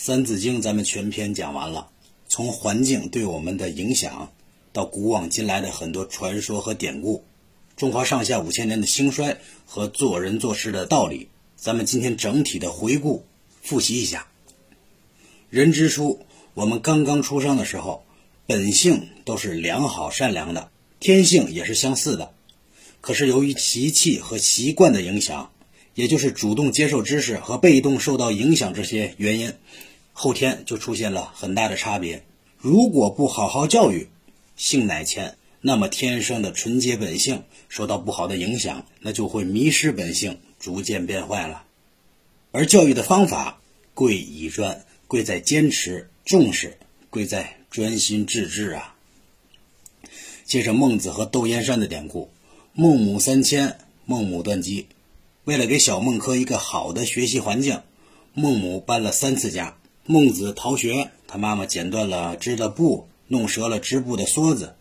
三字经咱们全篇讲完了，从环境对我们的影响，到古往今来的很多传说和典故，中华上下五千年的兴衰和做人做事的道理，咱们今天整体的回顾复习一下。人之初，我们刚刚出生的时候，本性都是良好善良的，天性也是相似的。可是由于习气和习惯的影响，也就是主动接受知识和被动受到影响这些原因。后天就出现了很大的差别。如果不好好教育，性乃迁，那么天生的纯洁本性受到不好的影响，那就会迷失本性，逐渐变坏了。而教育的方法贵以专，贵在坚持、重视，贵在专心致志啊。接着孟子和窦燕山的典故：孟母三迁，孟母断机。为了给小孟轲一个好的学习环境，孟母搬了三次家。孟子逃学，他妈妈剪断了织的布，弄折了织布的梭子，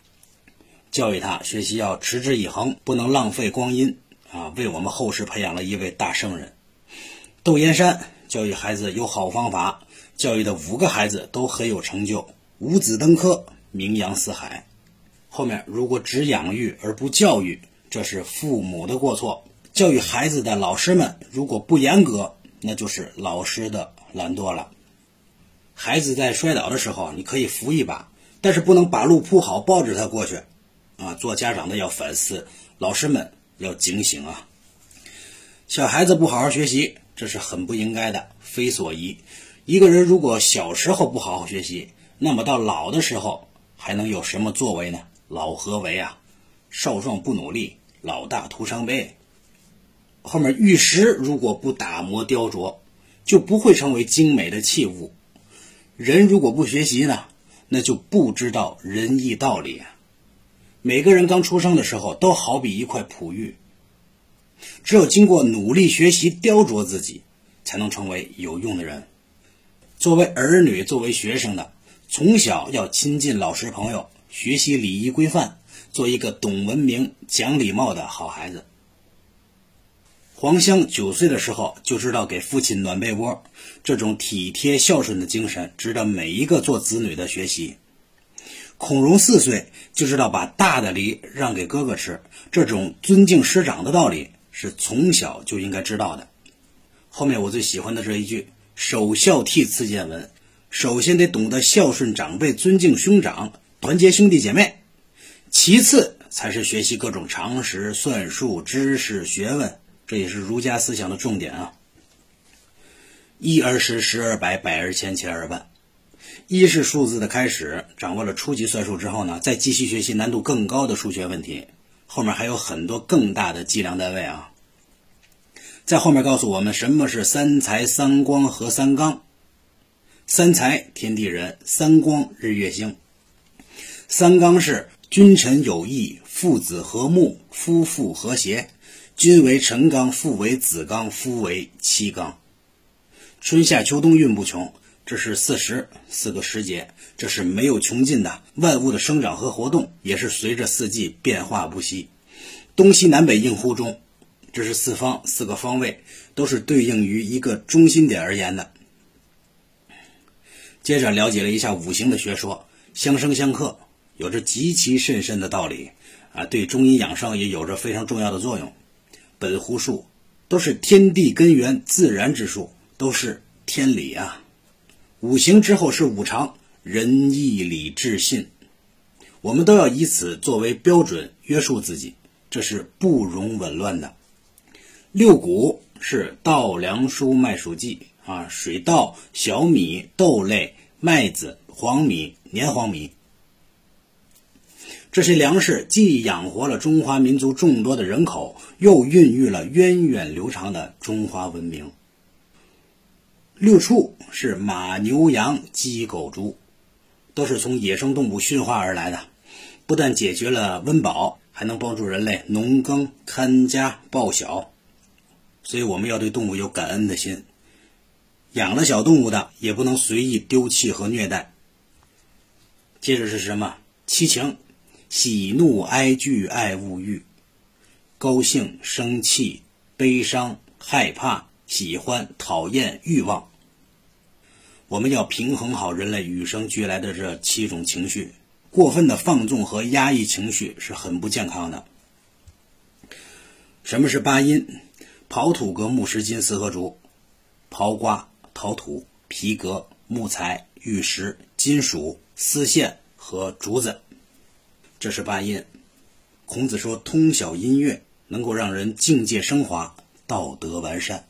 教育他学习要持之以恒，不能浪费光阴啊！为我们后世培养了一位大圣人。窦燕山教育孩子有好方法，教育的五个孩子都很有成就，五子登科，名扬四海。后面如果只养育而不教育，这是父母的过错；教育孩子的老师们如果不严格，那就是老师的懒惰了。孩子在摔倒的时候，你可以扶一把，但是不能把路铺好，抱着他过去。啊，做家长的要反思，老师们要警醒啊！小孩子不好好学习，这是很不应该的，非所宜。一个人如果小时候不好好学习，那么到老的时候还能有什么作为呢？老何为啊？少壮不努力，老大徒伤悲。后面玉石如果不打磨雕琢，就不会成为精美的器物。人如果不学习呢，那就不知道仁义道理。每个人刚出生的时候都好比一块璞玉，只有经过努力学习、雕琢自己，才能成为有用的人。作为儿女、作为学生的，从小要亲近老师朋友，学习礼仪规范，做一个懂文明、讲礼貌的好孩子。黄香九岁的时候就知道给父亲暖被窝，这种体贴孝顺的精神值得每一个做子女的学习。孔融四岁就知道把大的梨让给哥哥吃，这种尊敬师长的道理是从小就应该知道的。后面我最喜欢的这一句“首孝悌次见闻”，首先得懂得孝顺长辈、尊敬兄长、团结兄弟姐妹，其次才是学习各种常识、算术、知识、学问。这也是儒家思想的重点啊！一而十，十而百，百而千，千而万。一是数字的开始，掌握了初级算术之后呢，再继续学习难度更高的数学问题。后面还有很多更大的计量单位啊！在后面告诉我们什么是三才、三光和三纲。三才天地人，三光日月星，三纲是君臣有义，父子和睦，夫妇和谐。君为臣纲，父为子纲，夫为妻纲。春夏秋冬运不穷，这是四时四个时节，这是没有穷尽的。万物的生长和活动也是随着四季变化不息。东西南北应乎中，这是四方四个方位，都是对应于一个中心点而言的。接着了解了一下五行的学说，相生相克有着极其甚深的道理啊，对中医养生也有着非常重要的作用。本乎数，都是天地根源、自然之数，都是天理啊。五行之后是五常，仁义礼智信，我们都要以此作为标准约束自己，这是不容紊乱的。六谷是稻、粱、菽、麦、黍、稷啊，水稻、小米、豆类、麦子、黄米、黏黄米。这些粮食既养活了中华民族众多的人口，又孕育了源远流长的中华文明。六畜是马、牛、羊、鸡、狗、猪，都是从野生动物驯化而来的，不但解决了温饱，还能帮助人类农耕、看家、报晓。所以我们要对动物有感恩的心。养了小动物的，也不能随意丢弃和虐待。接着是什么？七情。喜怒哀惧爱物欲，高兴生气悲伤害怕喜欢讨厌欲望。我们要平衡好人类与生俱来的这七种情绪，过分的放纵和压抑情绪是很不健康的。什么是八音？刨土、革、木、石、金四合竹。刨瓜、陶土、皮革、木材、玉石、金属、丝线和竹子，这是八音。孔子说：“通晓音乐，能够让人境界升华，道德完善。”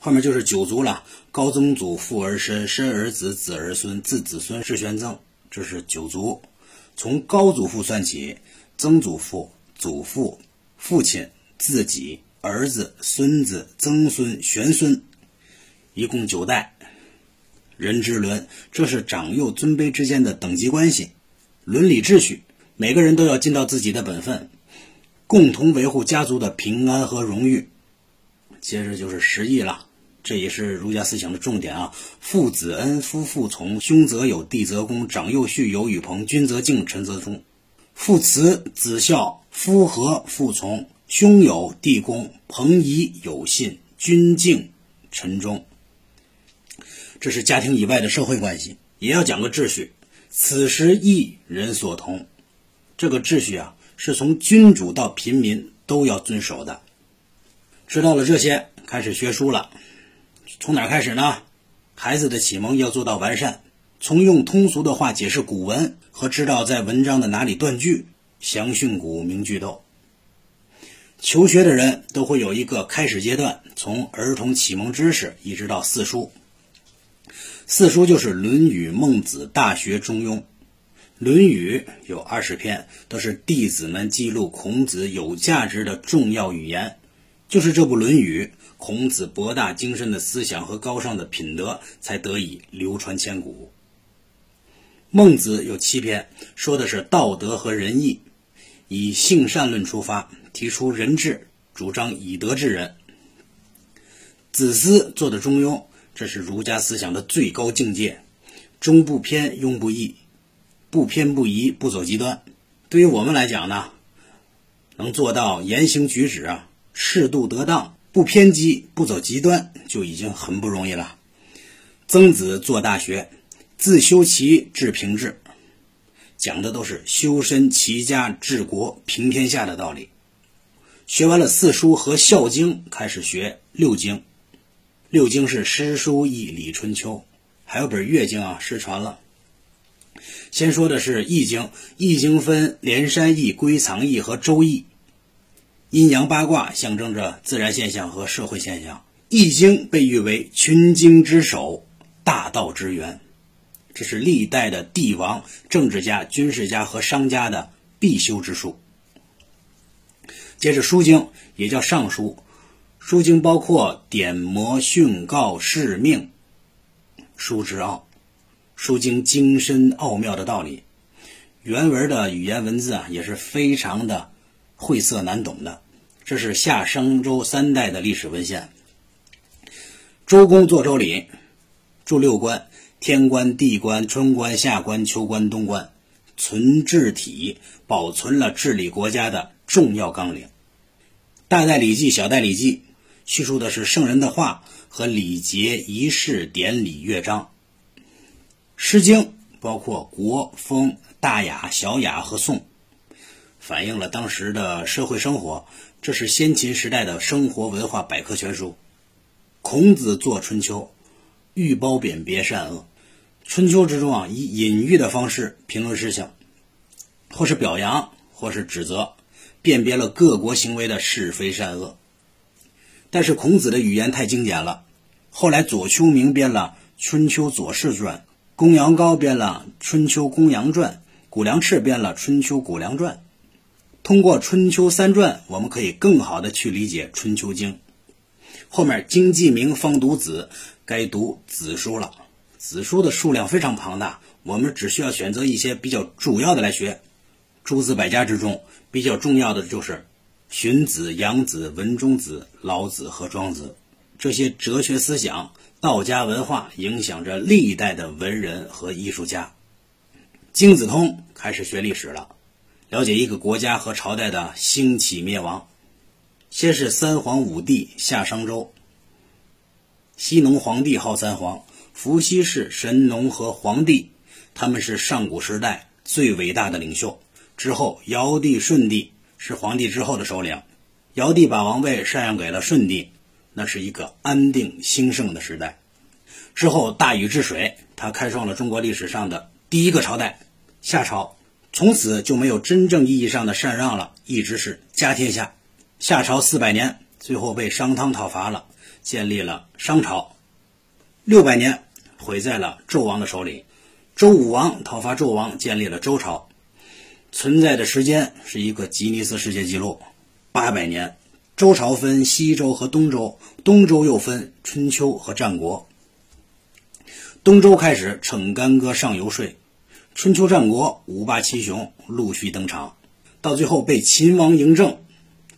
后面就是九族了：高曾祖父而身，身而子，子而孙，自子孙世玄曾。这是九族。从高祖父算起，曾祖父、祖父、父亲、自己、儿子、孙子、曾孙、玄孙。一共九代，人之伦，这是长幼尊卑之间的等级关系，伦理秩序，每个人都要尽到自己的本分，共同维护家族的平安和荣誉。接着就是十义了，这也是儒家思想的重点啊。父子恩，夫妇从，兄则友，弟则恭，长幼序，友与朋，君则敬，臣则忠。父慈子孝，夫和父从，兄友弟恭，朋谊友信，君敬臣忠。这是家庭以外的社会关系，也要讲个秩序。此时义人所同，这个秩序啊，是从君主到平民都要遵守的。知道了这些，开始学书了。从哪开始呢？孩子的启蒙要做到完善，从用通俗的话解释古文和知道在文章的哪里断句，详训古明句读。求学的人都会有一个开始阶段，从儿童启蒙知识一直到四书。四书就是《论语》《孟子》《大学》《中庸》。《论语》有二十篇，都是弟子们记录孔子有价值的重要语言。就是这部《论语》，孔子博大精深的思想和高尚的品德才得以流传千古。《孟子》有七篇，说的是道德和仁义，以性善论出发，提出仁治，主张以德治人。子思做的《中庸》。这是儒家思想的最高境界，中不偏，庸不异，不偏不倚，不走极端。对于我们来讲呢，能做到言行举止啊适度得当，不偏激，不走极端，就已经很不容易了。曾子做大学，自修齐治平治，讲的都是修身齐家治国平天下的道理。学完了四书和孝经，开始学六经。六经是诗书易礼春秋，还有本乐经啊，失传了。先说的是易经，易经分连山易、归藏易和周易。阴阳八卦象征着自然现象和社会现象。易经被誉为群经之首、大道之源，这是历代的帝王、政治家、军事家和商家的必修之术。接着书经也叫尚书。书经包括典谟训告示命，书之奥，书经精深奥妙的道理，原文的语言文字啊也是非常的晦涩难懂的。这是夏商周三代的历史文献。周公作周礼，著六官：天官、地官、春官、夏官、秋官、冬官，存治体，保存了治理国家的重要纲领。大代礼记、小代礼记。叙述的是圣人的话和礼节仪式典礼乐章。诗经包括国风大雅小雅和颂，反映了当时的社会生活。这是先秦时代的生活文化百科全书。孔子作春秋，寓褒贬别善恶。春秋之中啊，以隐喻的方式评论事情，或是表扬，或是指责，辨别了各国行为的是非善恶。但是孔子的语言太精简了。后来左丘明编了《春秋左氏传》，公羊高编了《春秋公羊传》，谷梁赤编了《春秋谷梁传》。通过《春秋三传》，我们可以更好的去理解《春秋经》。后面经济名方读子，该读子书了。子书的数量非常庞大，我们只需要选择一些比较主要的来学。诸子百家之中，比较重要的就是。荀子、杨子、文中子、老子和庄子，这些哲学思想、道家文化影响着历代的文人和艺术家。经子通开始学历史了，了解一个国家和朝代的兴起灭亡。先是三皇五帝夏商周，西农皇帝号三皇，伏羲氏、神农和黄帝，他们是上古时代最伟大的领袖。之后，尧帝、舜帝是皇帝之后的首领，尧帝把王位禅让给了舜帝，那是一个安定兴盛的时代。之后，大禹治水，他开创了中国历史上的第一个朝代——夏朝。从此就没有真正意义上的禅让了，一直是家天下。夏朝四百年，最后被商汤讨伐了，建立了商朝。六百年毁在了纣王的手里，周武王讨伐纣王，建立了周朝。存在的时间是一个吉尼斯世界纪录，八百年。周朝分西周和东周，东周又分春秋和战国。东周开始逞干戈上游说。春秋战国五霸七雄陆续登场，到最后被秦王嬴政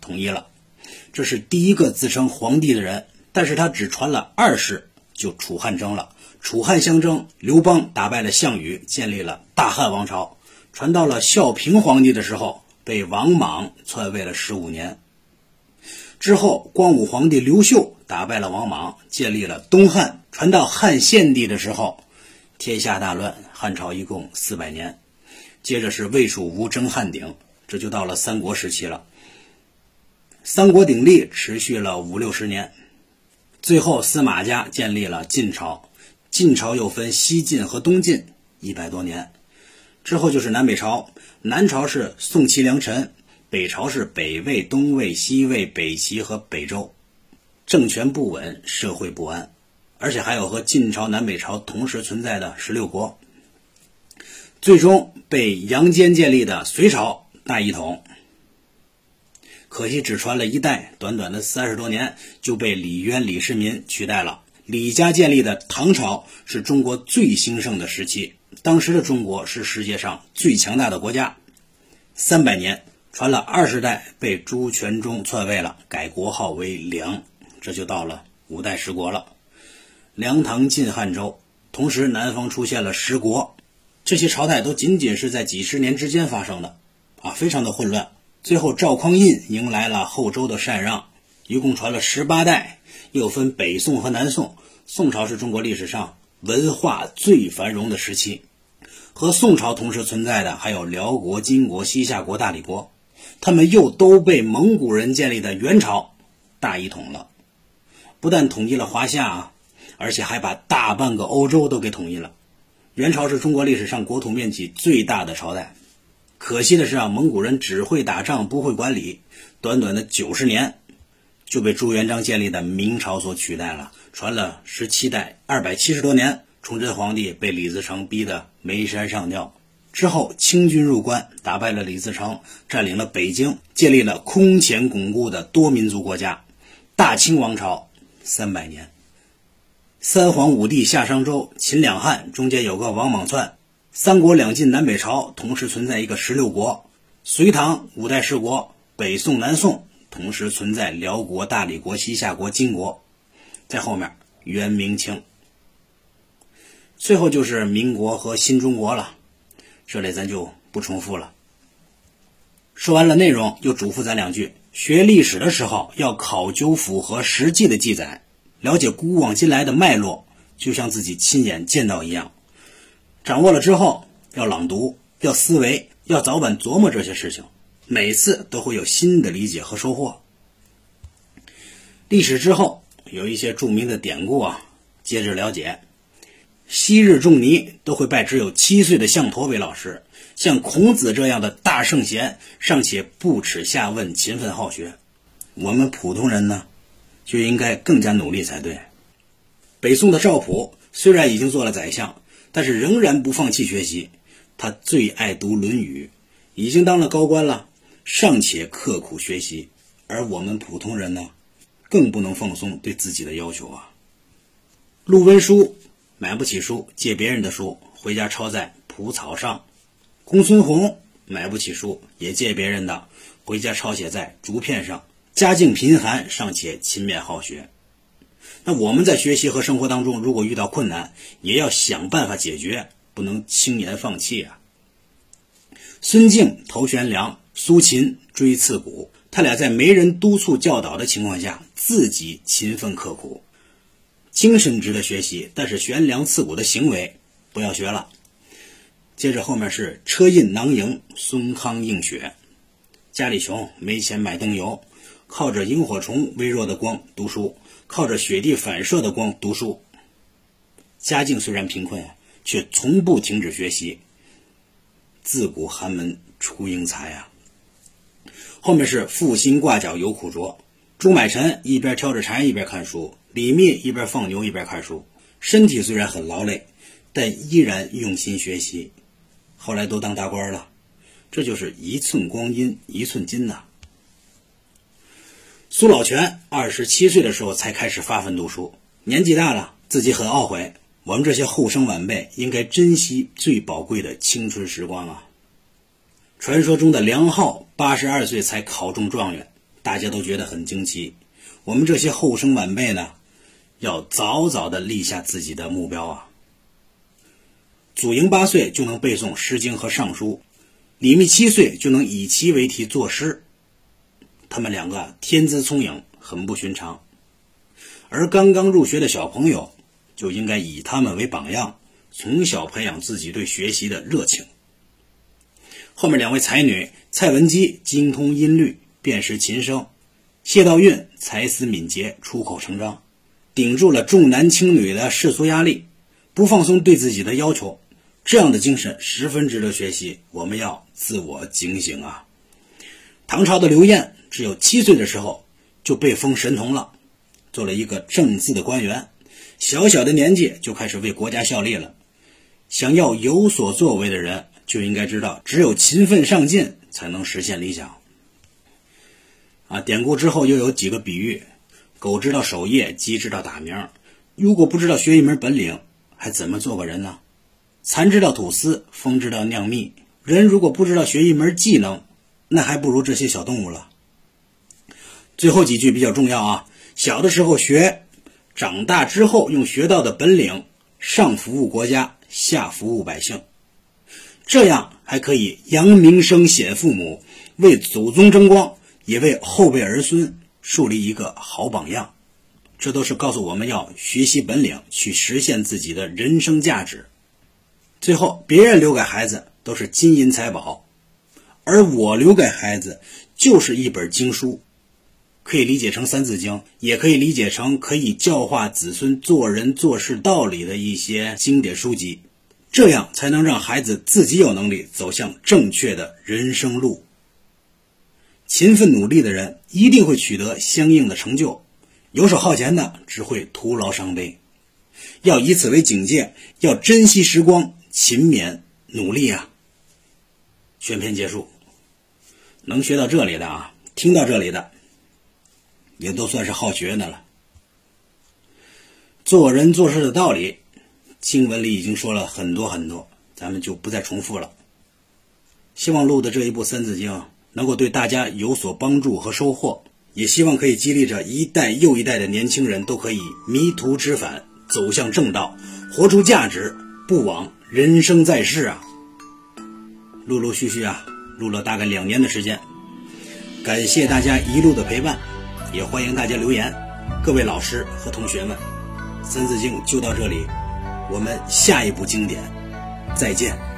统一了。这是第一个自称皇帝的人，但是他只传了二世就楚汉争了。楚汉相争，刘邦打败了项羽，建立了大汉王朝。传到了孝平皇帝的时候，被王莽篡位了十五年。之后，光武皇帝刘秀打败了王莽，建立了东汉。传到汉献帝的时候。天下大乱，汉朝一共四百年，接着是魏蜀吴争汉鼎，这就到了三国时期了。三国鼎立持续了五六十年，最后司马家建立了晋朝，晋朝又分西晋和东晋，一百多年。之后就是南北朝，南朝是宋齐梁陈，北朝是北魏、东魏、西魏、北齐和北周，政权不稳，社会不安。而且还有和晋朝、南北朝同时存在的十六国，最终被杨坚建立的隋朝大一统。可惜只传了一代，短短的三十多年就被李渊、李世民取代了。李家建立的唐朝是中国最兴盛的时期，当时的中国是世界上最强大的国家。三百年传了二十代，被朱全忠篡位了，改国号为梁，这就到了五代十国了。梁、唐、晋、汉、周，同时南方出现了十国，这些朝代都仅仅是在几十年之间发生的，啊，非常的混乱。最后赵匡胤迎来了后周的禅让，一共传了十八代，又分北宋和南宋。宋朝是中国历史上文化最繁荣的时期，和宋朝同时存在的还有辽国、金国、西夏国、大理国，他们又都被蒙古人建立的元朝大一统了，不但统一了华夏啊。而且还把大半个欧洲都给统一了。元朝是中国历史上国土面积最大的朝代。可惜的是啊，蒙古人只会打仗，不会管理，短短的九十年就被朱元璋建立的明朝所取代了。传了十七代，二百七十多年，崇祯皇帝被李自成逼得没山上吊。之后清军入关，打败了李自成，占领了北京，建立了空前巩固的多民族国家——大清王朝，三百年。三皇五帝夏商周秦两汉中间有个王莽篡，三国两晋南北朝同时存在一个十六国，隋唐五代十国，北宋南宋同时存在辽国、大理国、西夏国、金国，在后面元明清，最后就是民国和新中国了，这里咱就不重复了。说完了内容，又嘱咐咱两句：学历史的时候要考究符合实际的记载。了解古往今来的脉络，就像自己亲眼见到一样。掌握了之后，要朗读，要思维，要早晚琢磨这些事情，每次都会有新的理解和收获。历史之后有一些著名的典故啊，接着了解。昔日仲尼都会拜只有七岁的项陀为老师，像孔子这样的大圣贤尚且不耻下问，勤奋好学。我们普通人呢？就应该更加努力才对。北宋的赵普虽然已经做了宰相，但是仍然不放弃学习。他最爱读《论语》，已经当了高官了，尚且刻苦学习。而我们普通人呢，更不能放松对自己的要求啊。陆文书买不起书，借别人的书回家抄在蒲草上；公孙弘买不起书，也借别人的，回家抄写在竹片上。家境贫寒，尚且勤勉好学。那我们在学习和生活当中，如果遇到困难，也要想办法解决，不能轻言放弃啊。孙敬头悬梁，苏秦锥刺股，他俩在没人督促教导的情况下，自己勤奋刻苦。精神值得学习，但是悬梁刺股的行为不要学了。接着后面是车印囊萤，孙康映雪。家里穷，没钱买灯油，靠着萤火虫微弱的光读书，靠着雪地反射的光读书。家境虽然贫困，却从不停止学习。自古寒门出英才啊！后面是负心挂角有苦卓。朱买臣一边挑着柴一边看书，李密一边放牛一边看书。身体虽然很劳累，但依然用心学习。后来都当大官了。这就是一寸光阴一寸金呐。苏老泉二十七岁的时候才开始发奋读书，年纪大了，自己很懊悔。我们这些后生晚辈应该珍惜最宝贵的青春时光啊！传说中的梁浩八十二岁才考中状元，大家都觉得很惊奇。我们这些后生晚辈呢，要早早的立下自己的目标啊！祖莹八岁就能背诵《诗经》和《尚书》。李密七岁就能以其为题作诗，他们两个天资聪颖，很不寻常。而刚刚入学的小朋友就应该以他们为榜样，从小培养自己对学习的热情。后面两位才女，蔡文姬精通音律，辨识琴声；谢道韫才思敏捷，出口成章，顶住了重男轻女的世俗压力，不放松对自己的要求。这样的精神十分值得学习，我们要自我警醒啊！唐朝的刘晏只有七岁的时候就被封神童了，做了一个正字的官员，小小的年纪就开始为国家效力了。想要有所作为的人，就应该知道，只有勤奋上进才能实现理想。啊，典故之后又有几个比喻：狗知道守夜，鸡知道打鸣。如果不知道学一门本领，还怎么做个人呢？蚕知道吐丝，蜂知道酿蜜。人如果不知道学一门技能，那还不如这些小动物了。最后几句比较重要啊！小的时候学，长大之后用学到的本领上服务国家，下服务百姓，这样还可以扬名声显父母，为祖宗争光，也为后辈儿孙树立一个好榜样。这都是告诉我们要学习本领，去实现自己的人生价值。最后，别人留给孩子都是金银财宝，而我留给孩子就是一本经书，可以理解成《三字经》，也可以理解成可以教化子孙做人做事道理的一些经典书籍，这样才能让孩子自己有能力走向正确的人生路。勤奋努力的人一定会取得相应的成就，游手好闲的只会徒劳伤悲。要以此为警戒，要珍惜时光。勤勉努力啊！全篇结束，能学到这里的啊，听到这里的，也都算是好学的了。做人做事的道理，经文里已经说了很多很多，咱们就不再重复了。希望录的这一部《三字经》能够对大家有所帮助和收获，也希望可以激励着一代又一代的年轻人都可以迷途知返，走向正道，活出价值，不枉。人生在世啊，陆陆续续啊，录了大概两年的时间，感谢大家一路的陪伴，也欢迎大家留言。各位老师和同学们，《三字经》就到这里，我们下一部经典再见。